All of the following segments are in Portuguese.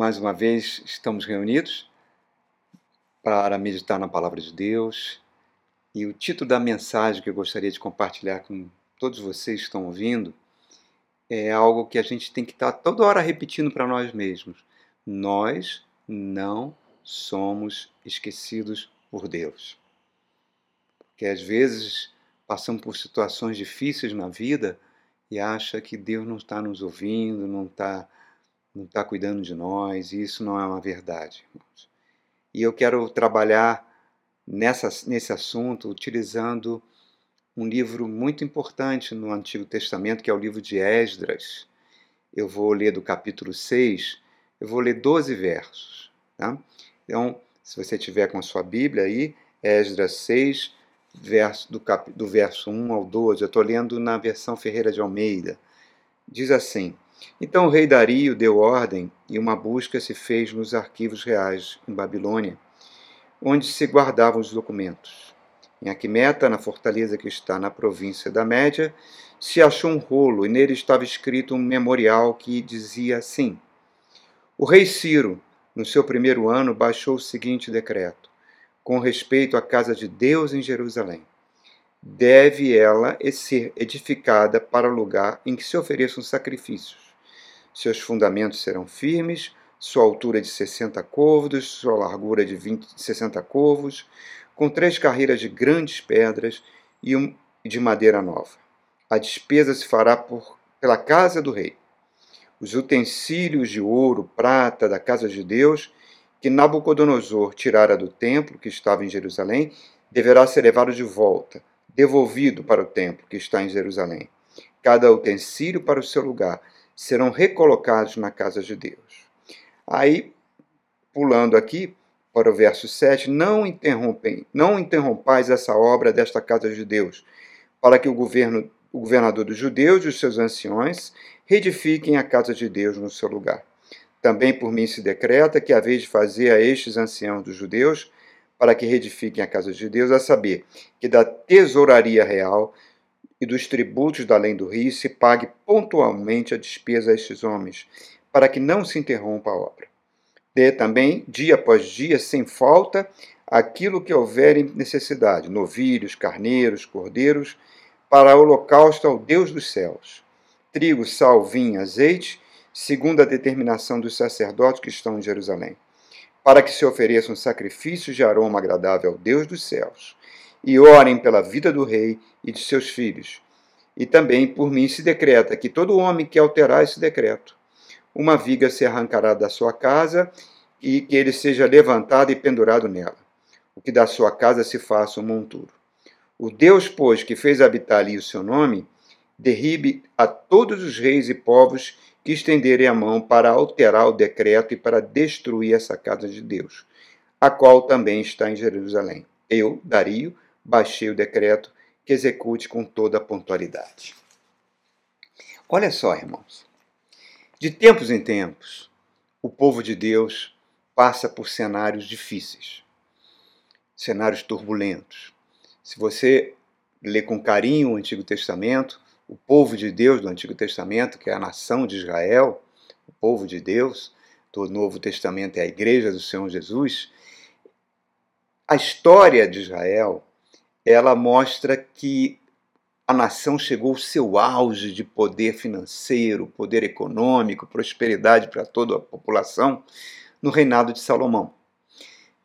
Mais uma vez estamos reunidos para meditar na palavra de Deus. E o título da mensagem que eu gostaria de compartilhar com todos vocês que estão ouvindo é algo que a gente tem que estar toda hora repetindo para nós mesmos. Nós não somos esquecidos por Deus. Porque às vezes passamos por situações difíceis na vida e acha que Deus não está nos ouvindo, não está não está cuidando de nós, e isso não é uma verdade, irmãos. E eu quero trabalhar nessa, nesse assunto utilizando um livro muito importante no Antigo Testamento, que é o livro de Esdras. Eu vou ler do capítulo 6, eu vou ler 12 versos. Tá? Então, se você tiver com a sua Bíblia aí, Esdras 6, verso, do, cap, do verso 1 ao 12, eu estou lendo na versão Ferreira de Almeida. Diz assim. Então o rei Dario deu ordem e uma busca se fez nos arquivos reais em Babilônia, onde se guardavam os documentos. Em Aquimeta, na fortaleza que está na província da Média, se achou um rolo e nele estava escrito um memorial que dizia assim: O rei Ciro, no seu primeiro ano, baixou o seguinte decreto: com respeito à casa de Deus em Jerusalém. Deve ela ser edificada para o lugar em que se ofereçam sacrifícios seus fundamentos serão firmes, sua altura de 60 côvados, sua largura de 20, 60 côvados, com três carreiras de grandes pedras e um, de madeira nova. A despesa se fará por, pela casa do rei. Os utensílios de ouro, prata da casa de Deus, que Nabucodonosor tirara do templo que estava em Jerusalém, deverá ser levado de volta, devolvido para o templo que está em Jerusalém. Cada utensílio para o seu lugar, serão recolocados na casa de Deus. Aí, pulando aqui para o verso 7, não interrompem, não interrompais essa obra desta casa de Deus, para que o governo o governador dos judeus e os seus anciões reedifiquem a casa de Deus no seu lugar. Também por mim se decreta que a vez de fazer a estes anciãos dos judeus para que reedifiquem a casa de Deus, a saber, que da tesouraria real e dos tributos da além do rio se pague pontualmente a despesa a estes homens, para que não se interrompa a obra. Dê também, dia após dia, sem falta, aquilo que houver em necessidade, novilhos, carneiros, cordeiros, para holocausto ao Deus dos céus. Trigo, sal, vinho, azeite, segundo a determinação dos sacerdotes que estão em Jerusalém, para que se ofereçam sacrifícios de aroma agradável ao Deus dos céus e orem pela vida do rei e de seus filhos. E também por mim se decreta que todo homem que alterar esse decreto, uma viga se arrancará da sua casa e que ele seja levantado e pendurado nela, o que da sua casa se faça um monturo. O Deus, pois, que fez habitar ali o seu nome, derribe a todos os reis e povos que estenderem a mão para alterar o decreto e para destruir essa casa de Deus, a qual também está em Jerusalém. Eu, Dario, baixei o decreto que execute com toda a pontualidade. Olha só, irmãos. De tempos em tempos, o povo de Deus passa por cenários difíceis, cenários turbulentos. Se você lê com carinho o Antigo Testamento, o povo de Deus do Antigo Testamento, que é a nação de Israel, o povo de Deus, do Novo Testamento é a igreja do Senhor Jesus, a história de Israel ela mostra que a nação chegou ao seu auge de poder financeiro, poder econômico, prosperidade para toda a população no reinado de Salomão.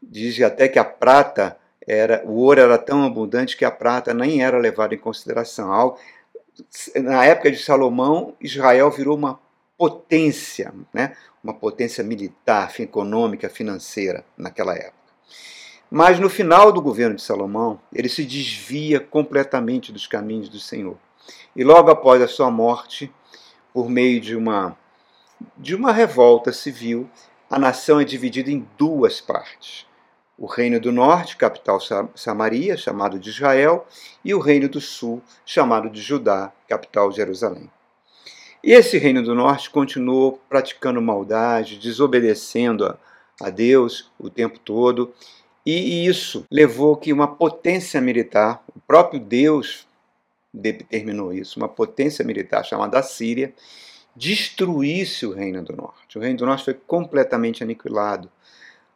Diz até que a prata era, o ouro era tão abundante que a prata nem era levada em consideração. Na época de Salomão, Israel virou uma potência, né? uma potência militar, econômica, financeira naquela época. Mas no final do governo de Salomão, ele se desvia completamente dos caminhos do Senhor. E logo após a sua morte, por meio de uma de uma revolta civil, a nação é dividida em duas partes. O reino do norte, capital Samaria, chamado de Israel, e o reino do sul, chamado de Judá, capital Jerusalém. E esse reino do norte continuou praticando maldade, desobedecendo a, a Deus o tempo todo, e isso levou que uma potência militar, o próprio Deus determinou isso, uma potência militar chamada Síria, destruísse o Reino do Norte. O Reino do Norte foi completamente aniquilado.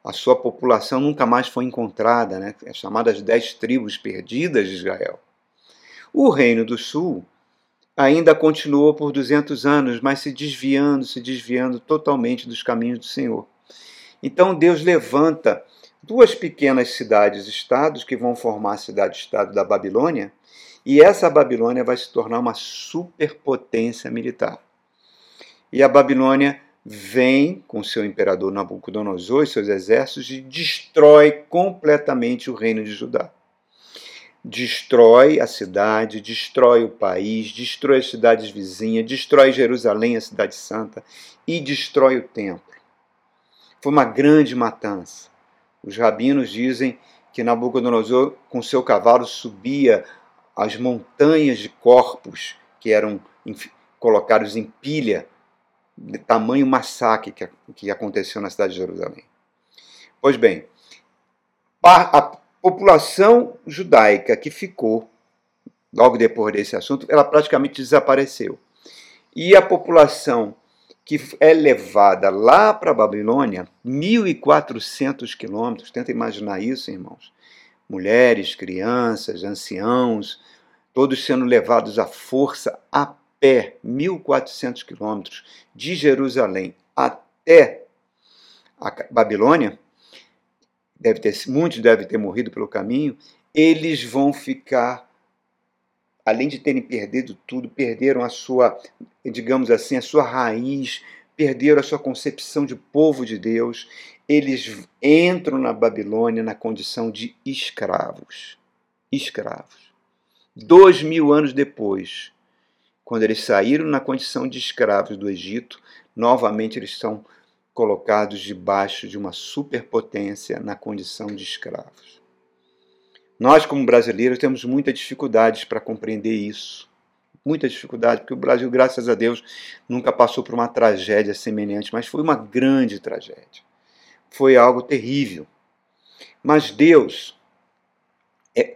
A sua população nunca mais foi encontrada, né? as chamadas dez tribos perdidas de Israel. O Reino do Sul ainda continuou por 200 anos, mas se desviando, se desviando totalmente dos caminhos do Senhor. Então Deus levanta duas pequenas cidades-estados que vão formar a cidade-estado da Babilônia, e essa Babilônia vai se tornar uma superpotência militar. E a Babilônia vem com seu imperador Nabucodonosor e seus exércitos e destrói completamente o reino de Judá. Destrói a cidade, destrói o país, destrói as cidades vizinhas, destrói Jerusalém, a cidade santa, e destrói o templo. Foi uma grande matança. Os rabinos dizem que Nabucodonosor, com seu cavalo, subia as montanhas de corpos que eram colocados em pilha de tamanho massacre que, que aconteceu na cidade de Jerusalém. Pois bem, a população judaica que ficou logo depois desse assunto, ela praticamente desapareceu. E a população que é levada lá para a Babilônia, 1.400 quilômetros, tenta imaginar isso, irmãos. Mulheres, crianças, anciãos, todos sendo levados à força a pé 1.400 quilômetros de Jerusalém até a Babilônia, deve ter, muitos devem ter morrido pelo caminho, eles vão ficar, além de terem perdido tudo, perderam a sua, digamos assim, a sua raiz, perderam a sua concepção de povo de Deus, eles entram na Babilônia na condição de escravos. Escravos. Dois mil anos depois, quando eles saíram na condição de escravos do Egito, novamente eles são colocados debaixo de uma superpotência na condição de escravos. Nós, como brasileiros, temos muitas dificuldades para compreender isso. Muita dificuldade, porque o Brasil, graças a Deus, nunca passou por uma tragédia semelhante, mas foi uma grande tragédia. Foi algo terrível. Mas Deus, é,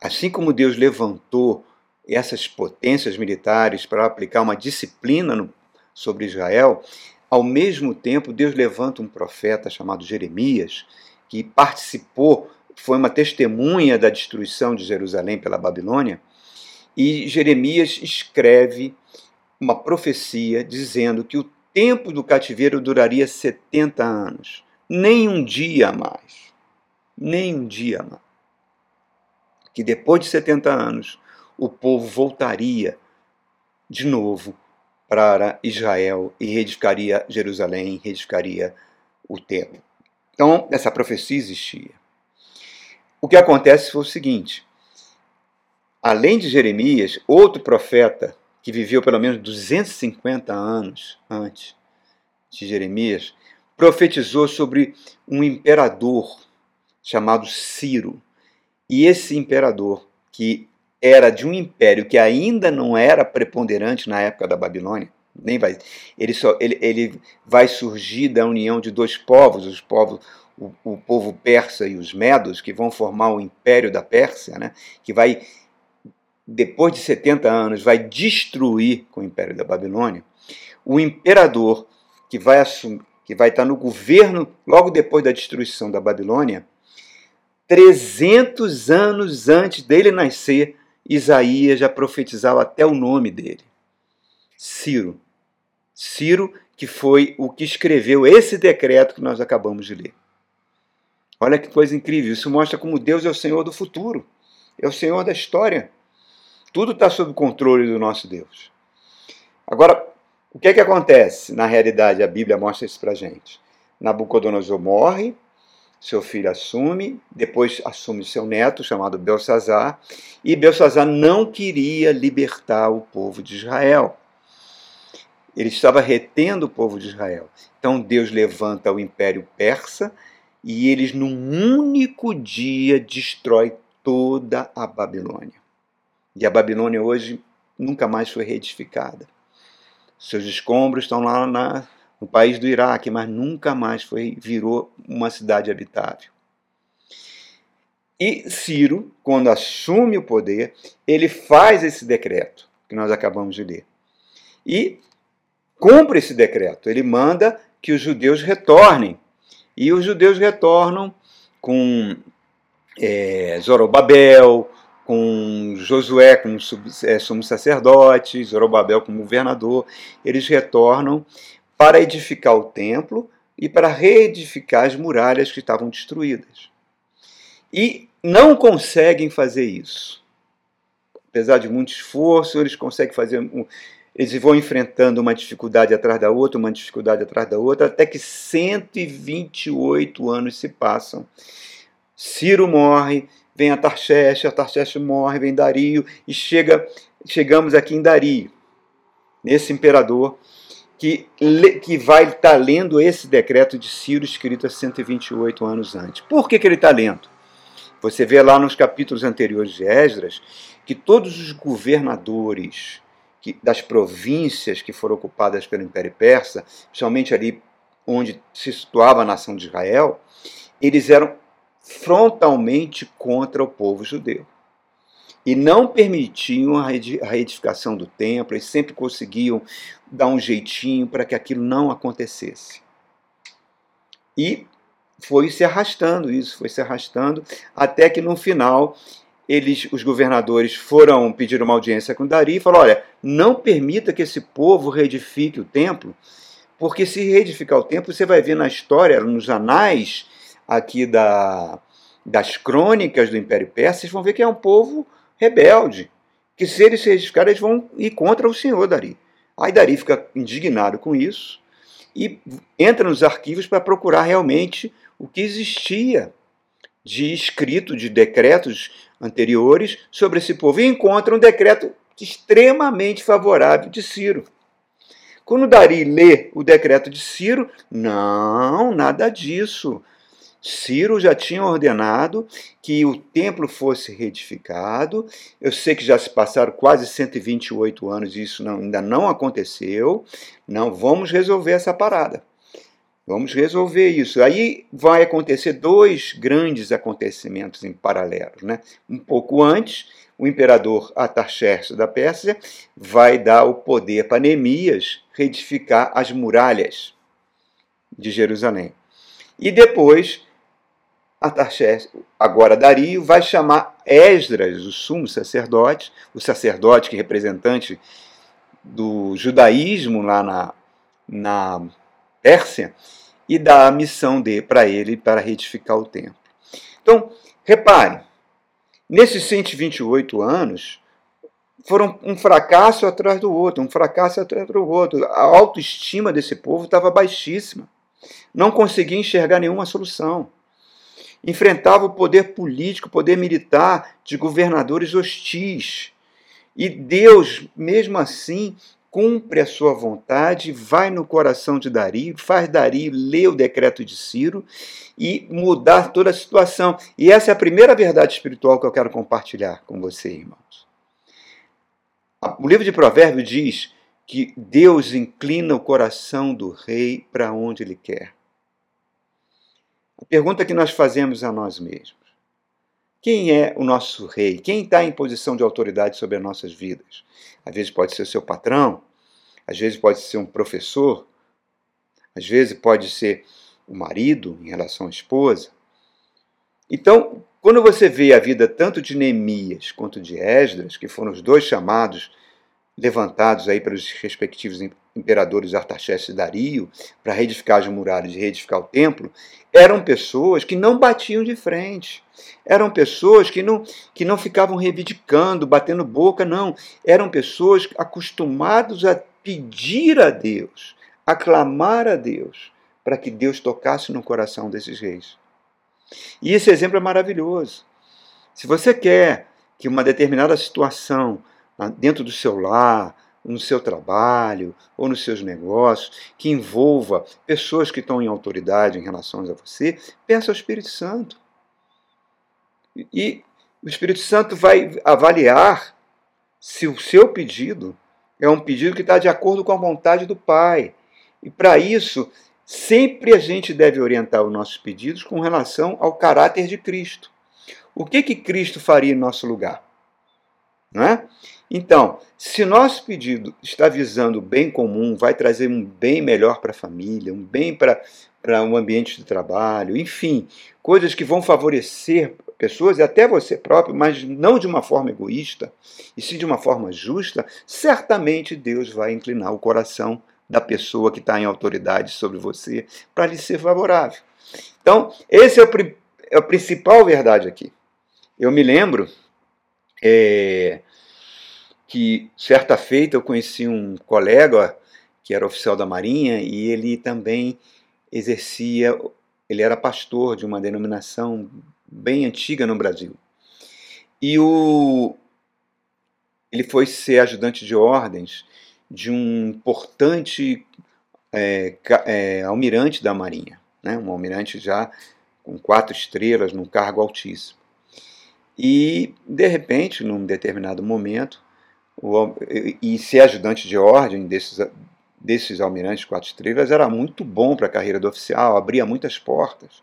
assim como Deus levantou essas potências militares para aplicar uma disciplina no, sobre Israel, ao mesmo tempo Deus levanta um profeta chamado Jeremias, que participou, foi uma testemunha da destruição de Jerusalém pela Babilônia, e Jeremias escreve uma profecia dizendo que o tempo do cativeiro duraria 70 anos, nem um dia mais. Nem um dia mais. Que depois de 70 anos, o povo voltaria de novo para Israel e reedificaria Jerusalém, reedificaria o templo. Então, essa profecia existia. O que acontece foi o seguinte: além de Jeremias, outro profeta que viveu pelo menos 250 anos antes de Jeremias, profetizou sobre um imperador chamado Ciro. E esse imperador, que era de um império que ainda não era preponderante na época da Babilônia, nem vai, ele, só, ele, ele vai surgir da união de dois povos, os povos o, o, povo persa e os medos, que vão formar o império da Pérsia, né, que vai, depois de 70 anos, vai destruir com o império da Babilônia. O imperador que vai, assumir, que vai estar no governo logo depois da destruição da Babilônia, 300 anos antes dele nascer, Isaías já profetizava até o nome dele. Ciro. Ciro, que foi o que escreveu esse decreto que nós acabamos de ler. Olha que coisa incrível. Isso mostra como Deus é o Senhor do futuro, é o Senhor da história. Tudo está sob controle do nosso Deus. Agora, o que é que acontece? Na realidade, a Bíblia mostra isso para gente. Nabucodonosor morre, seu filho assume, depois assume seu neto, chamado Belsazar, e Belsazar não queria libertar o povo de Israel. Ele estava retendo o povo de Israel. Então Deus levanta o império persa e eles, num único dia, destrói toda a Babilônia. E a Babilônia hoje nunca mais foi reedificada. Seus escombros estão lá na, no país do Iraque, mas nunca mais foi virou uma cidade habitável. E Ciro, quando assume o poder, ele faz esse decreto que nós acabamos de ler. E cumpre esse decreto. Ele manda que os judeus retornem. E os judeus retornam com é, Zorobabel, com Josué como é, sumo sacerdote, Zorobabel como governador. Eles retornam para edificar o templo e para reedificar as muralhas que estavam destruídas. E não conseguem fazer isso. Apesar de muito esforço, eles conseguem fazer. Eles vão enfrentando uma dificuldade atrás da outra, uma dificuldade atrás da outra, até que 128 anos se passam. Ciro morre, vem a Tarxeste, a Tarxeste morre, vem Dario, e chega, chegamos aqui em Dario, nesse imperador que, que vai estar tá lendo esse decreto de Ciro escrito há 128 anos antes. Por que, que ele está lendo? Você vê lá nos capítulos anteriores de Esdras que todos os governadores que, das províncias que foram ocupadas pelo Império Persa, principalmente ali onde se situava a nação de Israel, eles eram frontalmente contra o povo judeu. E não permitiam a reedificação do templo, eles sempre conseguiam dar um jeitinho para que aquilo não acontecesse. E foi se arrastando isso, foi se arrastando, até que no final eles, os governadores foram pedir uma audiência com Dari e falaram: olha, não permita que esse povo reedifique o templo, porque se reedificar o templo, você vai ver na história, nos anais aqui da, das crônicas do Império Persa, vocês vão ver que é um povo rebelde, que se eles se reedificarem, eles vão ir contra o senhor Dari. Aí Dari fica indignado com isso e entra nos arquivos para procurar realmente o que existia de escrito, de decretos anteriores sobre esse povo e encontra um decreto extremamente favorável de Ciro. Quando Dari lê o decreto de Ciro, não, nada disso. Ciro já tinha ordenado que o templo fosse reedificado. Eu sei que já se passaram quase 128 anos e isso não, ainda não aconteceu. Não, vamos resolver essa parada. Vamos resolver isso. Aí vai acontecer dois grandes acontecimentos em paralelo. Né? Um pouco antes, o imperador Artaxerxes da Pérsia vai dar o poder para Neemias reedificar as muralhas de Jerusalém. E depois, Artaxerxes, agora Dario, vai chamar Esdras, o sumo sacerdote, o sacerdote que é representante do judaísmo lá na, na Pérsia e dá a missão de para ele para retificar o templo. Então, repare, nesses 128 anos, foram um fracasso atrás do outro, um fracasso atrás do outro. A autoestima desse povo estava baixíssima. Não conseguia enxergar nenhuma solução. Enfrentava o poder político, o poder militar de governadores hostis. E Deus, mesmo assim, cumpre a sua vontade, vai no coração de Dario, faz Dario ler o decreto de Ciro e mudar toda a situação. E essa é a primeira verdade espiritual que eu quero compartilhar com você, irmãos. O livro de Provérbios diz que Deus inclina o coração do rei para onde ele quer. A pergunta que nós fazemos a nós mesmos: quem é o nosso rei? Quem está em posição de autoridade sobre as nossas vidas? Às vezes pode ser o seu patrão, às vezes pode ser um professor, às vezes pode ser o marido em relação à esposa. Então, quando você vê a vida tanto de Neemias quanto de Esdras, que foram os dois chamados levantados aí pelos respectivos imperadores Artaxerxes e Dario para reedificar as muralhas e reedificar o templo, eram pessoas que não batiam de frente. Eram pessoas que não, que não ficavam reivindicando, batendo boca, não. Eram pessoas acostumadas a pedir a Deus, a clamar a Deus, para que Deus tocasse no coração desses reis. E esse exemplo é maravilhoso. Se você quer que uma determinada situação dentro do seu lar, no seu trabalho ou nos seus negócios, que envolva pessoas que estão em autoridade em relação a você, peça ao Espírito Santo. E o Espírito Santo vai avaliar se o seu pedido é um pedido que está de acordo com a vontade do Pai. E para isso, sempre a gente deve orientar os nossos pedidos com relação ao caráter de Cristo. O que, que Cristo faria em nosso lugar? Não é? Então, se nosso pedido está visando o bem comum, vai trazer um bem melhor para a família, um bem para um ambiente de trabalho, enfim, coisas que vão favorecer pessoas e até você próprio, mas não de uma forma egoísta, e sim de uma forma justa, certamente Deus vai inclinar o coração da pessoa que está em autoridade sobre você para lhe ser favorável. Então, esse é o, é a principal verdade aqui. Eu me lembro é, que certa feita eu conheci um colega que era oficial da Marinha e ele também exercia, ele era pastor de uma denominação bem antiga no Brasil. E o, ele foi ser ajudante de ordens de um importante é, é, almirante da Marinha, né? um almirante já com quatro estrelas, num cargo altíssimo. E, de repente, num determinado momento, o, e ser ajudante de ordem desses, desses almirantes quatro estrelas era muito bom para a carreira do oficial, abria muitas portas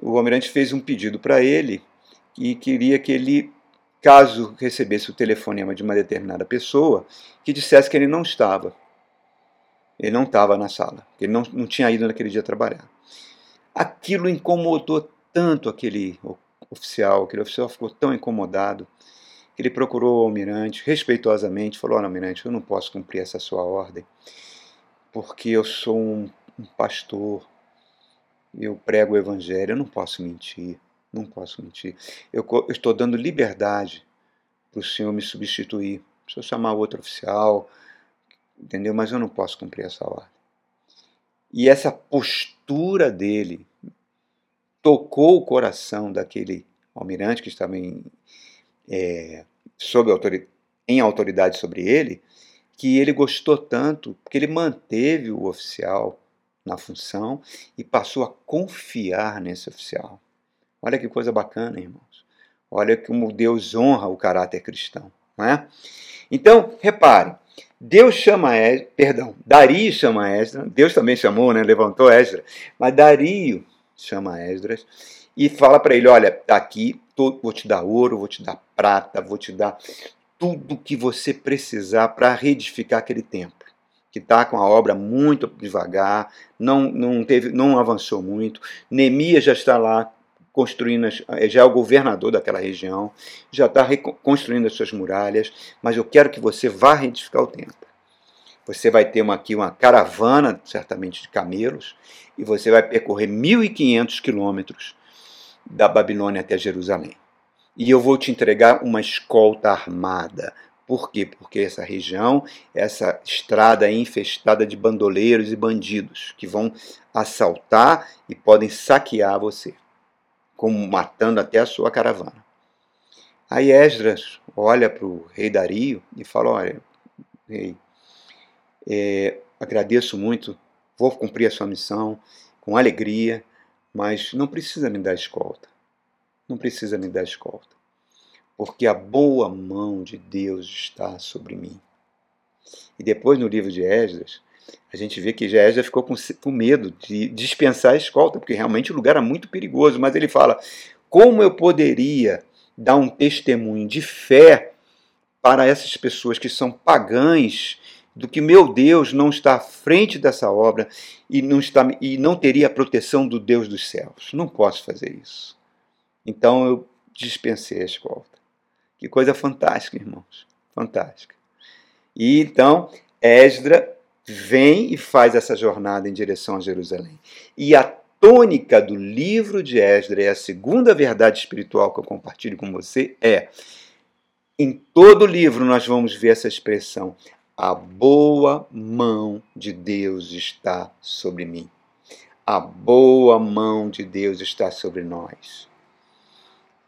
o almirante fez um pedido para ele e queria que ele, caso recebesse o telefonema de uma determinada pessoa, que dissesse que ele não estava. Ele não estava na sala, ele não, não tinha ido naquele dia trabalhar. Aquilo incomodou tanto aquele oficial, aquele oficial ficou tão incomodado ele procurou o almirante respeitosamente, falou: Olha, almirante, eu não posso cumprir essa sua ordem, porque eu sou um, um pastor, eu prego o evangelho, eu não posso mentir, não posso mentir. Eu, eu estou dando liberdade para o senhor me substituir. Se eu chamar outro oficial, entendeu? Mas eu não posso cumprir essa ordem. E essa postura dele tocou o coração daquele almirante que estava em, é, autoridade, em autoridade sobre ele, que ele gostou tanto que ele manteve o oficial na função e passou a confiar nesse oficial. Olha que coisa bacana, irmãos. Olha como Deus honra o caráter cristão. Não é? Então, repare, Deus chama Esdras, perdão, Dario chama Esdras, Deus também chamou, né, levantou Esdras, mas Dario chama Esdras e fala para ele, olha, aqui, tô, vou te dar ouro, vou te dar prata, vou te dar tudo que você precisar para reedificar aquele templo que está com a obra muito devagar, não, não, teve, não avançou muito. Neemias já está lá construindo, eh, já é o governador daquela região, já está reconstruindo as suas muralhas, mas eu quero que você vá reedificar o templo. Você vai ter uma, aqui uma caravana, certamente de camelos, e você vai percorrer 1.500 quilômetros da Babilônia até Jerusalém. E eu vou te entregar uma escolta armada, por quê? Porque essa região, essa estrada é infestada de bandoleiros e bandidos que vão assaltar e podem saquear você, como matando até a sua caravana. Aí Esdras olha para o rei Dario e fala: Olha, rei, é, agradeço muito, vou cumprir a sua missão com alegria, mas não precisa me dar escolta. Não precisa me dar escolta porque a boa mão de Deus está sobre mim. E depois no livro de Esdras, a gente vê que Esdras ficou com, com medo de dispensar a escolta, porque realmente o lugar era muito perigoso, mas ele fala: como eu poderia dar um testemunho de fé para essas pessoas que são pagãs do que meu Deus não está à frente dessa obra e não, está, e não teria a proteção do Deus dos céus. Não posso fazer isso. Então eu dispensei a escolta. Que coisa fantástica, irmãos. Fantástica. E então, Esdra vem e faz essa jornada em direção a Jerusalém. E a tônica do livro de Esdra, e a segunda verdade espiritual que eu compartilho com você é: em todo o livro nós vamos ver essa expressão. A boa mão de Deus está sobre mim. A boa mão de Deus está sobre nós.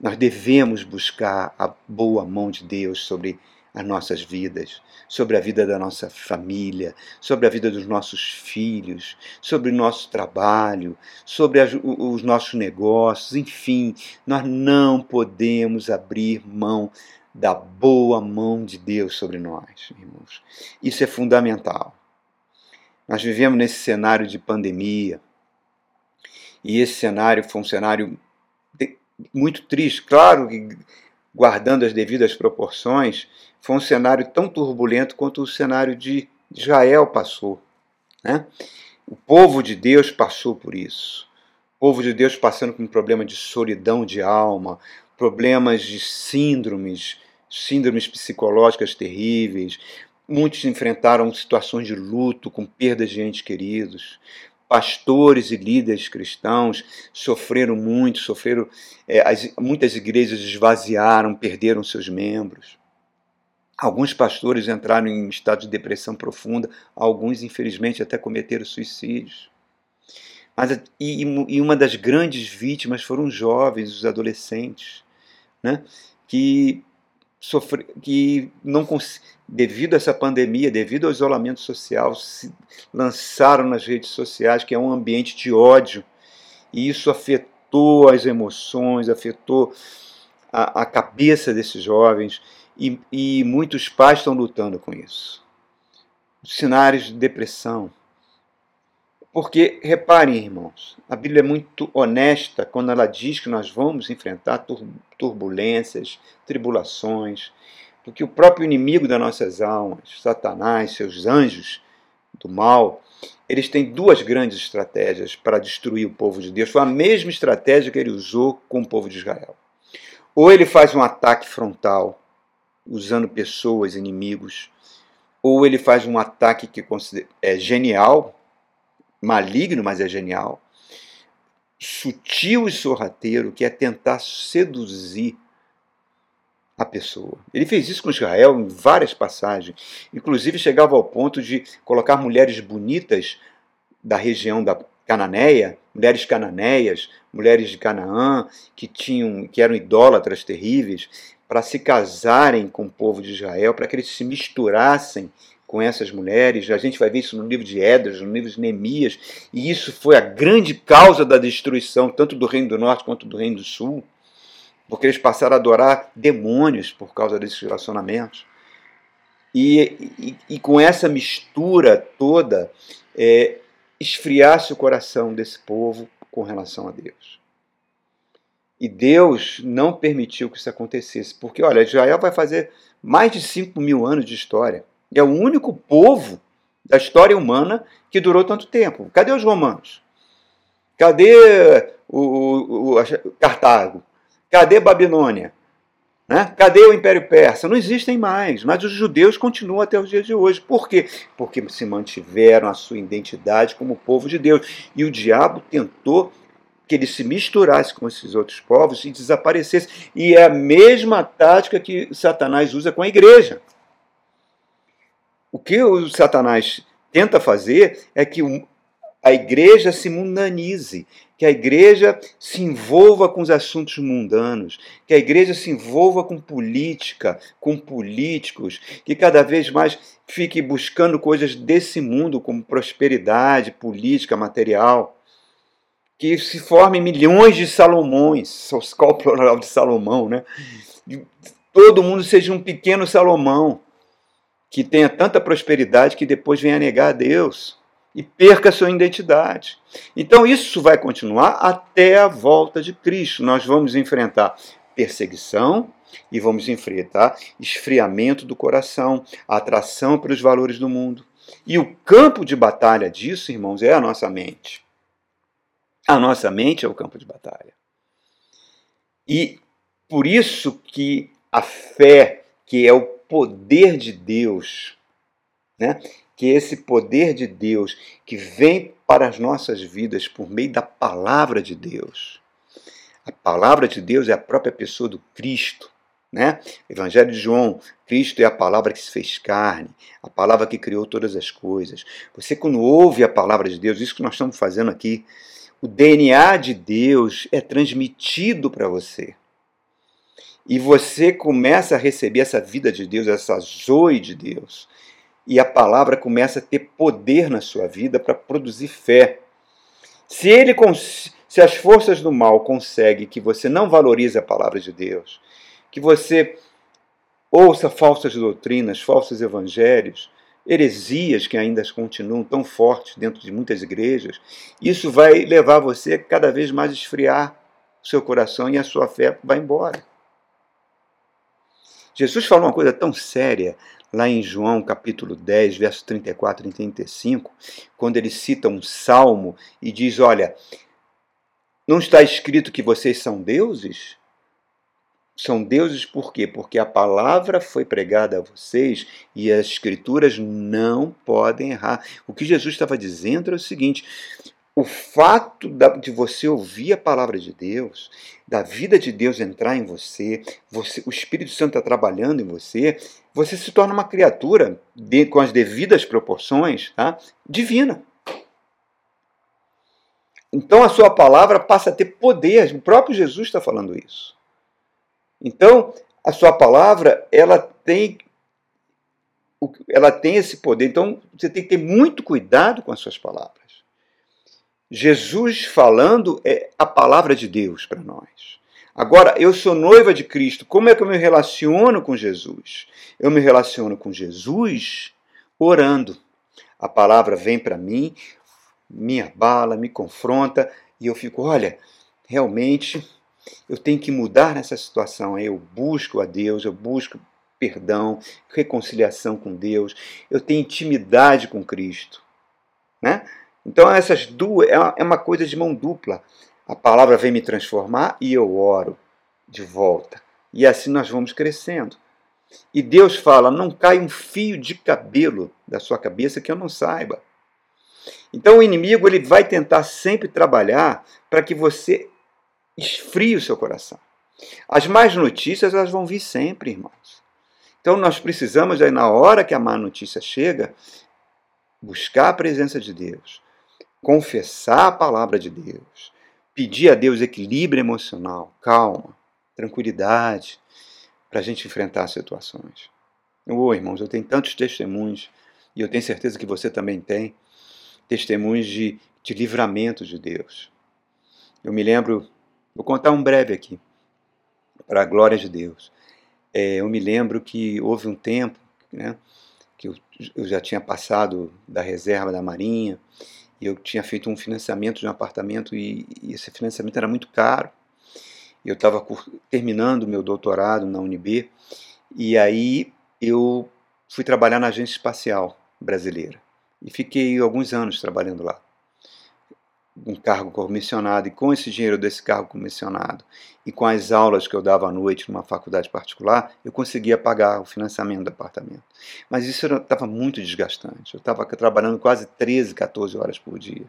Nós devemos buscar a boa mão de Deus sobre as nossas vidas, sobre a vida da nossa família, sobre a vida dos nossos filhos, sobre o nosso trabalho, sobre as, os nossos negócios, enfim, nós não podemos abrir mão da boa mão de Deus sobre nós, irmãos. Isso é fundamental. Nós vivemos nesse cenário de pandemia, e esse cenário foi um cenário muito triste, claro que guardando as devidas proporções, foi um cenário tão turbulento quanto o cenário de Israel passou. Né? O povo de Deus passou por isso. O povo de Deus passando com um problema de solidão de alma, problemas de síndromes, síndromes psicológicas terríveis. Muitos enfrentaram situações de luto, com perdas de entes queridos. Pastores e líderes cristãos sofreram muito, sofreram. É, as, muitas igrejas esvaziaram, perderam seus membros. Alguns pastores entraram em estado de depressão profunda, alguns, infelizmente, até cometeram suicídios. Mas, e, e uma das grandes vítimas foram os jovens, os adolescentes, né? que sofre, que não devido a essa pandemia, devido ao isolamento social, se lançaram nas redes sociais, que é um ambiente de ódio, e isso afetou as emoções, afetou a, a cabeça desses jovens, e, e muitos pais estão lutando com isso. Cenários de depressão, porque, reparem, irmãos, a Bíblia é muito honesta quando ela diz que nós vamos enfrentar turbulências, tribulações, porque o próprio inimigo das nossas almas, Satanás, seus anjos do mal, eles têm duas grandes estratégias para destruir o povo de Deus. Foi a mesma estratégia que ele usou com o povo de Israel. Ou ele faz um ataque frontal, usando pessoas, inimigos, ou ele faz um ataque que é genial, maligno, mas é genial, sutil e sorrateiro, que é tentar seduzir a pessoa. Ele fez isso com Israel em várias passagens, inclusive chegava ao ponto de colocar mulheres bonitas da região da Cananéia, mulheres cananeias, mulheres de Canaã, que tinham que eram idólatras terríveis, para se casarem com o povo de Israel, para que eles se misturassem com essas mulheres. A gente vai ver isso no livro de Edras, no livro de Neemias, e isso foi a grande causa da destruição, tanto do Reino do Norte quanto do Reino do Sul, porque eles passaram a adorar demônios por causa desses relacionamentos. E, e, e com essa mistura toda, é, esfriasse o coração desse povo com relação a Deus. E Deus não permitiu que isso acontecesse, porque, olha, Israel vai fazer mais de 5 mil anos de história. É o único povo da história humana que durou tanto tempo. Cadê os romanos? Cadê o, o, o Cartago? Cadê Babilônia? Né? Cadê o Império Persa? Não existem mais, mas os judeus continuam até os dias de hoje. Por quê? Porque se mantiveram a sua identidade como povo de Deus. E o diabo tentou que ele se misturasse com esses outros povos e desaparecesse. E é a mesma tática que Satanás usa com a igreja. O que o Satanás tenta fazer é que a igreja se mundanize, que a igreja se envolva com os assuntos mundanos, que a igreja se envolva com política, com políticos, que cada vez mais fique buscando coisas desse mundo, como prosperidade, política, material. Que se formem milhões de Salomões, qual o plural de Salomão, né? Todo mundo seja um pequeno Salomão que tenha tanta prosperidade que depois venha negar a Deus e perca sua identidade. Então isso vai continuar até a volta de Cristo. Nós vamos enfrentar perseguição e vamos enfrentar esfriamento do coração, atração pelos valores do mundo. E o campo de batalha disso, irmãos, é a nossa mente. A nossa mente é o campo de batalha. E por isso que a fé, que é o poder de Deus, né? que esse poder de Deus que vem para as nossas vidas por meio da palavra de Deus. A palavra de Deus é a própria pessoa do Cristo. Né? Evangelho de João, Cristo é a palavra que se fez carne, a palavra que criou todas as coisas. Você, quando ouve a palavra de Deus, isso que nós estamos fazendo aqui, o DNA de Deus é transmitido para você. E você começa a receber essa vida de Deus, essa zoe de Deus. E a palavra começa a ter poder na sua vida para produzir fé. Se ele se as forças do mal conseguem que você não valorize a palavra de Deus, que você ouça falsas doutrinas, falsos evangelhos, heresias que ainda continuam tão fortes dentro de muitas igrejas, isso vai levar você a cada vez mais esfriar o seu coração e a sua fé vai embora. Jesus falou uma coisa tão séria lá em João capítulo 10, verso 34 e 35, quando ele cita um salmo e diz: Olha, não está escrito que vocês são deuses? São deuses por quê? Porque a palavra foi pregada a vocês e as escrituras não podem errar. O que Jesus estava dizendo era o seguinte: o fato de você ouvir a palavra de Deus, da vida de Deus entrar em você, você o Espírito Santo está trabalhando em você, você se torna uma criatura de, com as devidas proporções tá? divina. Então a sua palavra passa a ter poder. O próprio Jesus está falando isso. Então, a sua palavra, ela tem ela tem esse poder. Então, você tem que ter muito cuidado com as suas palavras. Jesus falando é a palavra de Deus para nós. Agora, eu sou noiva de Cristo. Como é que eu me relaciono com Jesus? Eu me relaciono com Jesus orando. A palavra vem para mim, me abala, me confronta e eu fico, olha, realmente eu tenho que mudar nessa situação. Eu busco a Deus, eu busco perdão, reconciliação com Deus, eu tenho intimidade com Cristo. Né? Então, essas duas é, é uma coisa de mão dupla. A palavra vem me transformar e eu oro de volta. E assim nós vamos crescendo. E Deus fala: não cai um fio de cabelo da sua cabeça que eu não saiba. Então o inimigo ele vai tentar sempre trabalhar para que você esfrie o seu coração. As más notícias elas vão vir sempre, irmãos. Então nós precisamos aí na hora que a má notícia chega, buscar a presença de Deus, confessar a palavra de Deus, pedir a Deus equilíbrio emocional, calma, tranquilidade, para a gente enfrentar situações. Ô, irmãos, eu tenho tantos testemunhos, e eu tenho certeza que você também tem, testemunhos de, de livramento de Deus. Eu me lembro Vou contar um breve aqui, para a glória de Deus. É, eu me lembro que houve um tempo né, que eu já tinha passado da reserva da Marinha e eu tinha feito um financiamento de um apartamento e, e esse financiamento era muito caro. Eu estava terminando meu doutorado na UNB e aí eu fui trabalhar na Agência Espacial Brasileira. E fiquei alguns anos trabalhando lá um cargo comissionado e com esse dinheiro desse cargo comissionado e com as aulas que eu dava à noite numa faculdade particular, eu conseguia pagar o financiamento do apartamento. Mas isso estava muito desgastante. Eu estava trabalhando quase 13, 14 horas por dia.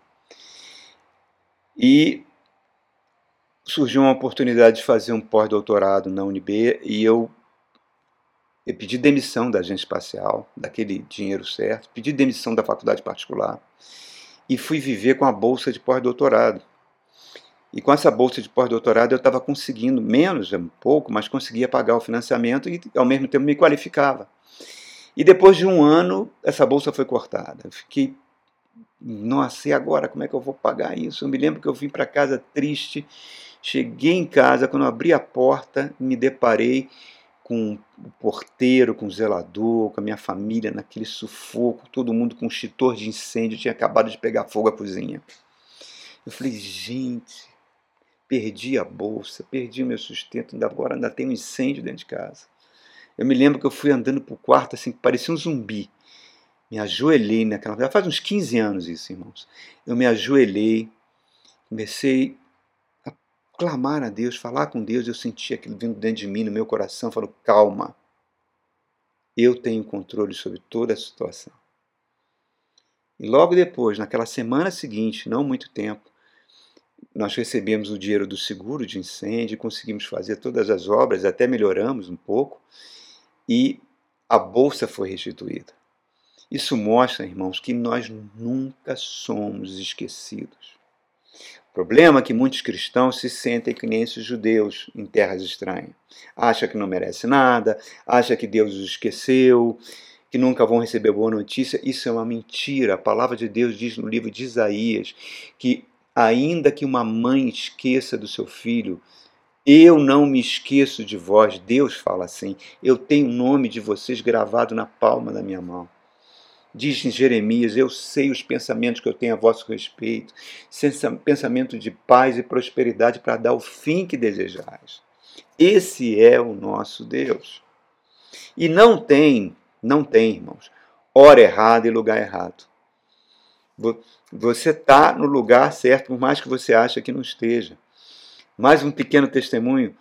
E surgiu uma oportunidade de fazer um pós-doutorado na UNB e eu, eu pedi demissão da agência espacial, daquele dinheiro certo, pedi demissão da faculdade particular e fui viver com a bolsa de pós-doutorado. E com essa bolsa de pós-doutorado eu estava conseguindo, menos um pouco, mas conseguia pagar o financiamento e ao mesmo tempo me qualificava. E depois de um ano, essa bolsa foi cortada. Eu fiquei, nossa, e agora? Como é que eu vou pagar isso? Eu me lembro que eu vim para casa triste. Cheguei em casa, quando abri a porta, me deparei com o porteiro, com o zelador, com a minha família naquele sufoco, todo mundo com um extintor de incêndio, tinha acabado de pegar fogo a cozinha. Eu falei, gente, perdi a bolsa, perdi o meu sustento, ainda agora ainda tem um incêndio dentro de casa. Eu me lembro que eu fui andando para o quarto assim, parecia um zumbi. Me ajoelhei naquela. Já faz uns 15 anos isso, irmãos. Eu me ajoelhei, comecei clamar a Deus, falar com Deus, eu senti aquilo vindo dentro de mim, no meu coração, falou: calma, eu tenho controle sobre toda a situação. E logo depois, naquela semana seguinte, não muito tempo, nós recebemos o dinheiro do seguro de incêndio, conseguimos fazer todas as obras, até melhoramos um pouco, e a bolsa foi restituída. Isso mostra, irmãos, que nós nunca somos esquecidos problema é que muitos cristãos se sentem que nem esses judeus em terras estranhas. Acha que não merece nada, acha que Deus os esqueceu, que nunca vão receber boa notícia. Isso é uma mentira. A palavra de Deus diz no livro de Isaías que ainda que uma mãe esqueça do seu filho, eu não me esqueço de vós. Deus fala assim. Eu tenho o nome de vocês gravado na palma da minha mão. Diz em Jeremias: Eu sei os pensamentos que eu tenho a vosso respeito, pensamento de paz e prosperidade para dar o fim que desejais. Esse é o nosso Deus. E não tem, não tem, irmãos, hora errada e lugar errado. Você está no lugar certo, por mais que você ache que não esteja. Mais um pequeno testemunho.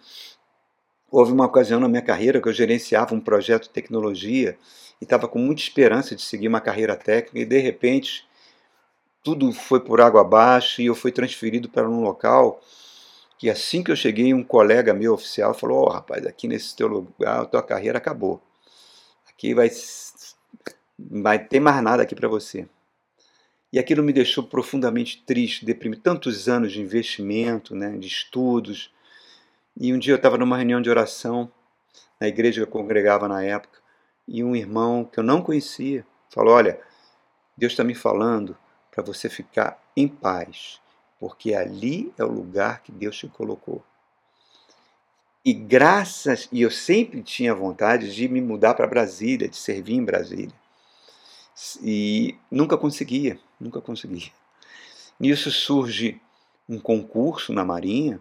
Houve uma ocasião na minha carreira que eu gerenciava um projeto de tecnologia e estava com muita esperança de seguir uma carreira técnica e de repente tudo foi por água abaixo e eu fui transferido para um local que assim que eu cheguei um colega meu oficial falou: "Ó, oh, rapaz, aqui nesse teu lugar a tua carreira acabou. Aqui vai vai ter mais nada aqui para você". E aquilo me deixou profundamente triste, deprimido. Tantos anos de investimento, né, de estudos. E um dia eu estava numa reunião de oração na igreja que eu congregava na época, e um irmão que eu não conhecia falou: Olha, Deus está me falando para você ficar em paz, porque ali é o lugar que Deus te colocou. E graças, e eu sempre tinha vontade de me mudar para Brasília, de servir em Brasília. E nunca conseguia, nunca conseguia. Nisso surge um concurso na Marinha,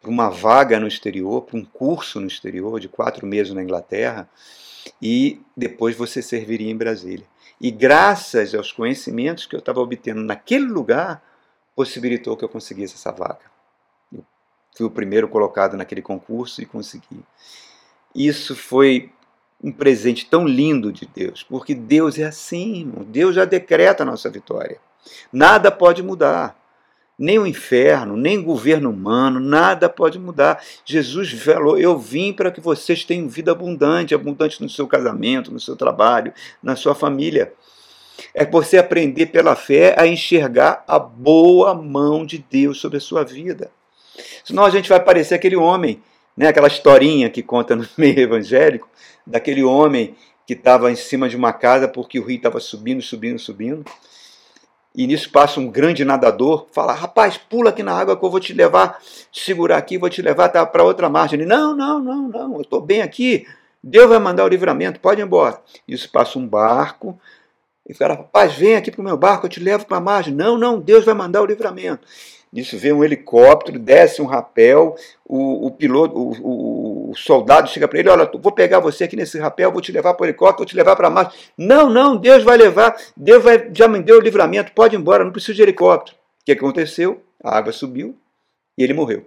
para uma vaga no exterior, para um curso no exterior de quatro meses na Inglaterra, e depois você serviria em Brasília. E graças aos conhecimentos que eu estava obtendo naquele lugar, possibilitou que eu conseguisse essa vaga. Eu fui o primeiro colocado naquele concurso e consegui. Isso foi um presente tão lindo de Deus, porque Deus é assim. Deus já decreta a nossa vitória. Nada pode mudar. Nem o inferno, nem governo humano, nada pode mudar. Jesus falou: Eu vim para que vocês tenham vida abundante abundante no seu casamento, no seu trabalho, na sua família. É você aprender pela fé a enxergar a boa mão de Deus sobre a sua vida. Senão a gente vai parecer aquele homem, né, aquela historinha que conta no meio evangélico, daquele homem que estava em cima de uma casa porque o rio estava subindo, subindo, subindo. E nisso passa um grande nadador, fala: Rapaz, pula aqui na água que eu vou te levar, te segurar aqui, vou te levar tá, para outra margem. Ele: Não, não, não, não, eu estou bem aqui. Deus vai mandar o livramento, pode ir embora. Isso passa um barco. E o cara: Rapaz, vem aqui para o meu barco, eu te levo para a margem. Não, não, Deus vai mandar o livramento. Nisso vem um helicóptero, desce um rapel, o, o piloto, o, o, soldado chega para ele, olha, vou pegar você aqui nesse rapel, vou te levar para o helicóptero, vou te levar para a margem. Não, não, Deus vai levar, Deus vai, já me deu o livramento, pode ir embora, não precisa de helicóptero. O que aconteceu? A água subiu e ele morreu.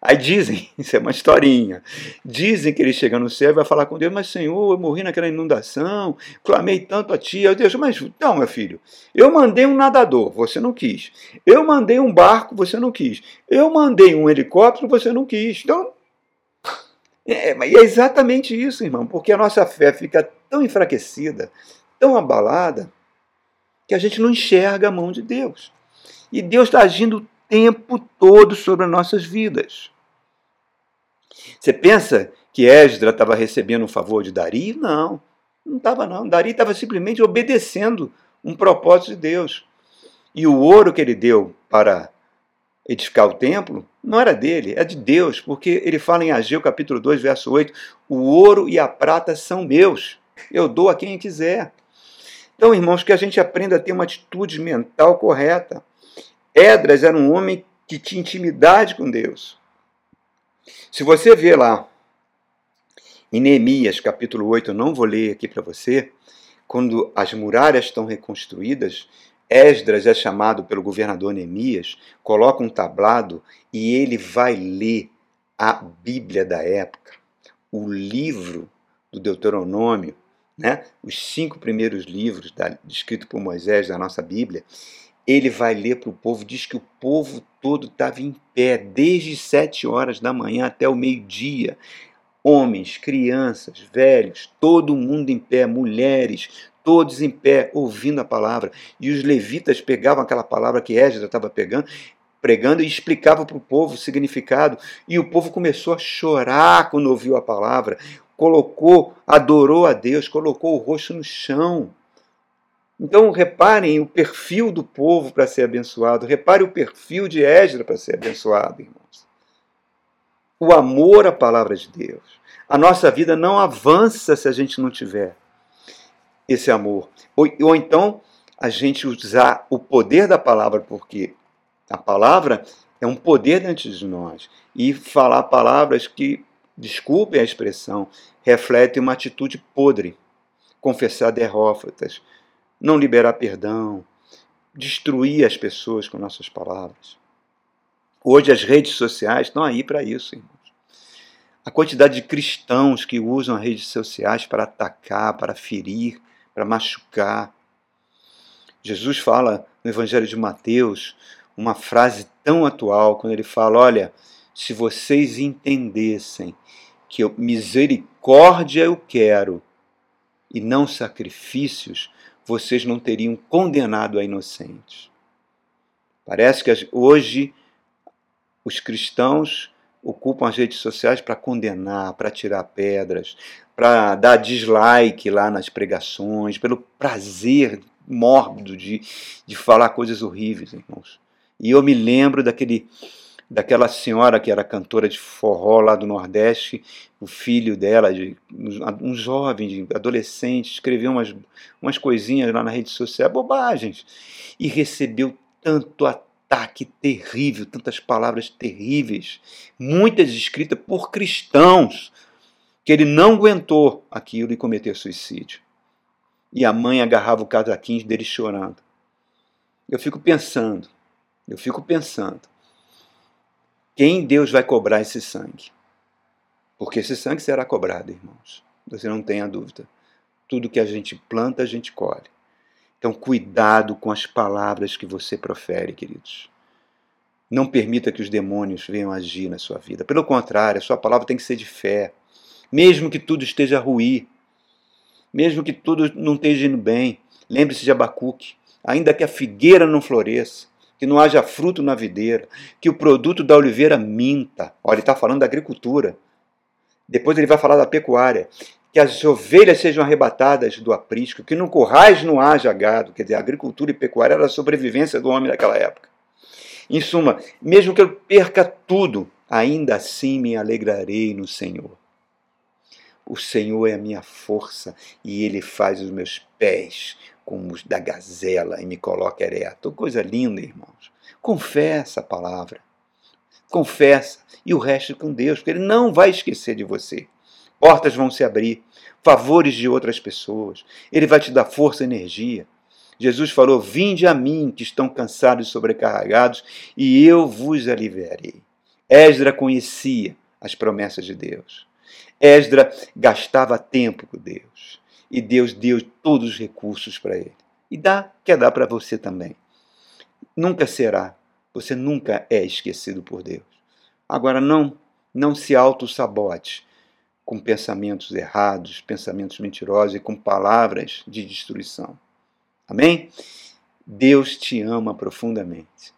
Aí dizem, isso é uma historinha, dizem que ele chega no céu e vai falar com Deus, mas Senhor, eu morri naquela inundação, clamei tanto a ti, eu Deus, mas não, meu filho, eu mandei um nadador, você não quis. Eu mandei um barco, você não quis. Eu mandei um helicóptero, você não quis. Então, é, é exatamente isso, irmão, porque a nossa fé fica tão enfraquecida, tão abalada, que a gente não enxerga a mão de Deus. E Deus está agindo tempo todo sobre as nossas vidas. Você pensa que Esdra estava recebendo um favor de Dari? Não, não estava não. Dari estava simplesmente obedecendo um propósito de Deus. E o ouro que ele deu para edificar o templo não era dele, é de Deus, porque ele fala em Ageu capítulo 2, verso 8: o ouro e a prata são meus, eu dou a quem quiser. Então, irmãos, que a gente aprenda a ter uma atitude mental correta. Edras era um homem que tinha intimidade com Deus. Se você vê lá em Neemias, capítulo 8, eu não vou ler aqui para você, quando as muralhas estão reconstruídas, Esdras é chamado pelo governador Neemias, coloca um tablado e ele vai ler a Bíblia da época, o livro do Deuteronômio, né? os cinco primeiros livros escritos por Moisés da nossa Bíblia, ele vai ler para o povo, diz que o povo todo estava em pé, desde sete horas da manhã até o meio-dia. Homens, crianças, velhos, todo mundo em pé, mulheres, todos em pé, ouvindo a palavra. E os levitas pegavam aquela palavra que Esdras estava pegando, pregando e explicavam para o povo o significado. E o povo começou a chorar quando ouviu a palavra. Colocou, adorou a Deus, colocou o rosto no chão. Então, reparem o perfil do povo para ser abençoado, repare o perfil de Esdra para ser abençoado, irmãos. O amor à palavra de Deus. A nossa vida não avança se a gente não tiver esse amor. Ou, ou então a gente usar o poder da palavra, porque a palavra é um poder dentro de nós. E falar palavras que desculpem a expressão, refletem uma atitude podre. Confessar derrófatas, não liberar perdão, destruir as pessoas com nossas palavras. Hoje as redes sociais estão aí para isso, irmãos. A quantidade de cristãos que usam as redes sociais para atacar, para ferir, para machucar. Jesus fala no Evangelho de Mateus uma frase tão atual quando ele fala: Olha, se vocês entendessem que eu, misericórdia eu quero e não sacrifícios, vocês não teriam condenado a inocentes. Parece que hoje os cristãos ocupam as redes sociais para condenar, para tirar pedras, para dar dislike lá nas pregações, pelo prazer mórbido de, de falar coisas horríveis, irmãos. E eu me lembro daquele daquela senhora que era cantora de forró lá do Nordeste, o filho dela, de, um jovem, adolescente, escreveu umas, umas coisinhas lá na rede social, bobagens, e recebeu tanto ataque terrível, tantas palavras terríveis, muitas escritas por cristãos, que ele não aguentou aquilo e cometeu suicídio. E a mãe agarrava o casaquinho dele chorando. Eu fico pensando, eu fico pensando, quem Deus vai cobrar esse sangue? Porque esse sangue será cobrado, irmãos. Você não tenha dúvida. Tudo que a gente planta, a gente colhe. Então, cuidado com as palavras que você profere, queridos. Não permita que os demônios venham agir na sua vida. Pelo contrário, a sua palavra tem que ser de fé. Mesmo que tudo esteja ruim, mesmo que tudo não esteja indo bem, lembre-se de Abacuque. Ainda que a figueira não floresça, que não haja fruto na videira, que o produto da oliveira minta. Olha, ele está falando da agricultura. Depois ele vai falar da pecuária. Que as ovelhas sejam arrebatadas do aprisco, que no currais não haja gado. Quer dizer, a agricultura e pecuária era a sobrevivência do homem naquela época. Em suma, mesmo que eu perca tudo, ainda assim me alegrarei no Senhor. O Senhor é a minha força e Ele faz os meus pés como os da gazela e me coloca ereto. Coisa linda, irmãos. Confessa a palavra. Confessa. E o resto com Deus, porque Ele não vai esquecer de você. Portas vão se abrir, favores de outras pessoas. Ele vai te dar força e energia. Jesus falou: Vinde a mim, que estão cansados e sobrecarregados, e eu vos aliviarei. Esdra conhecia as promessas de Deus. Esdra gastava tempo com Deus e Deus deu todos os recursos para ele. E dá, quer dar para você também. Nunca será. Você nunca é esquecido por Deus. Agora não, não se auto-sabote com pensamentos errados, pensamentos mentirosos e com palavras de destruição. Amém? Deus te ama profundamente.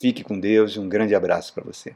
Fique com Deus e um grande abraço para você.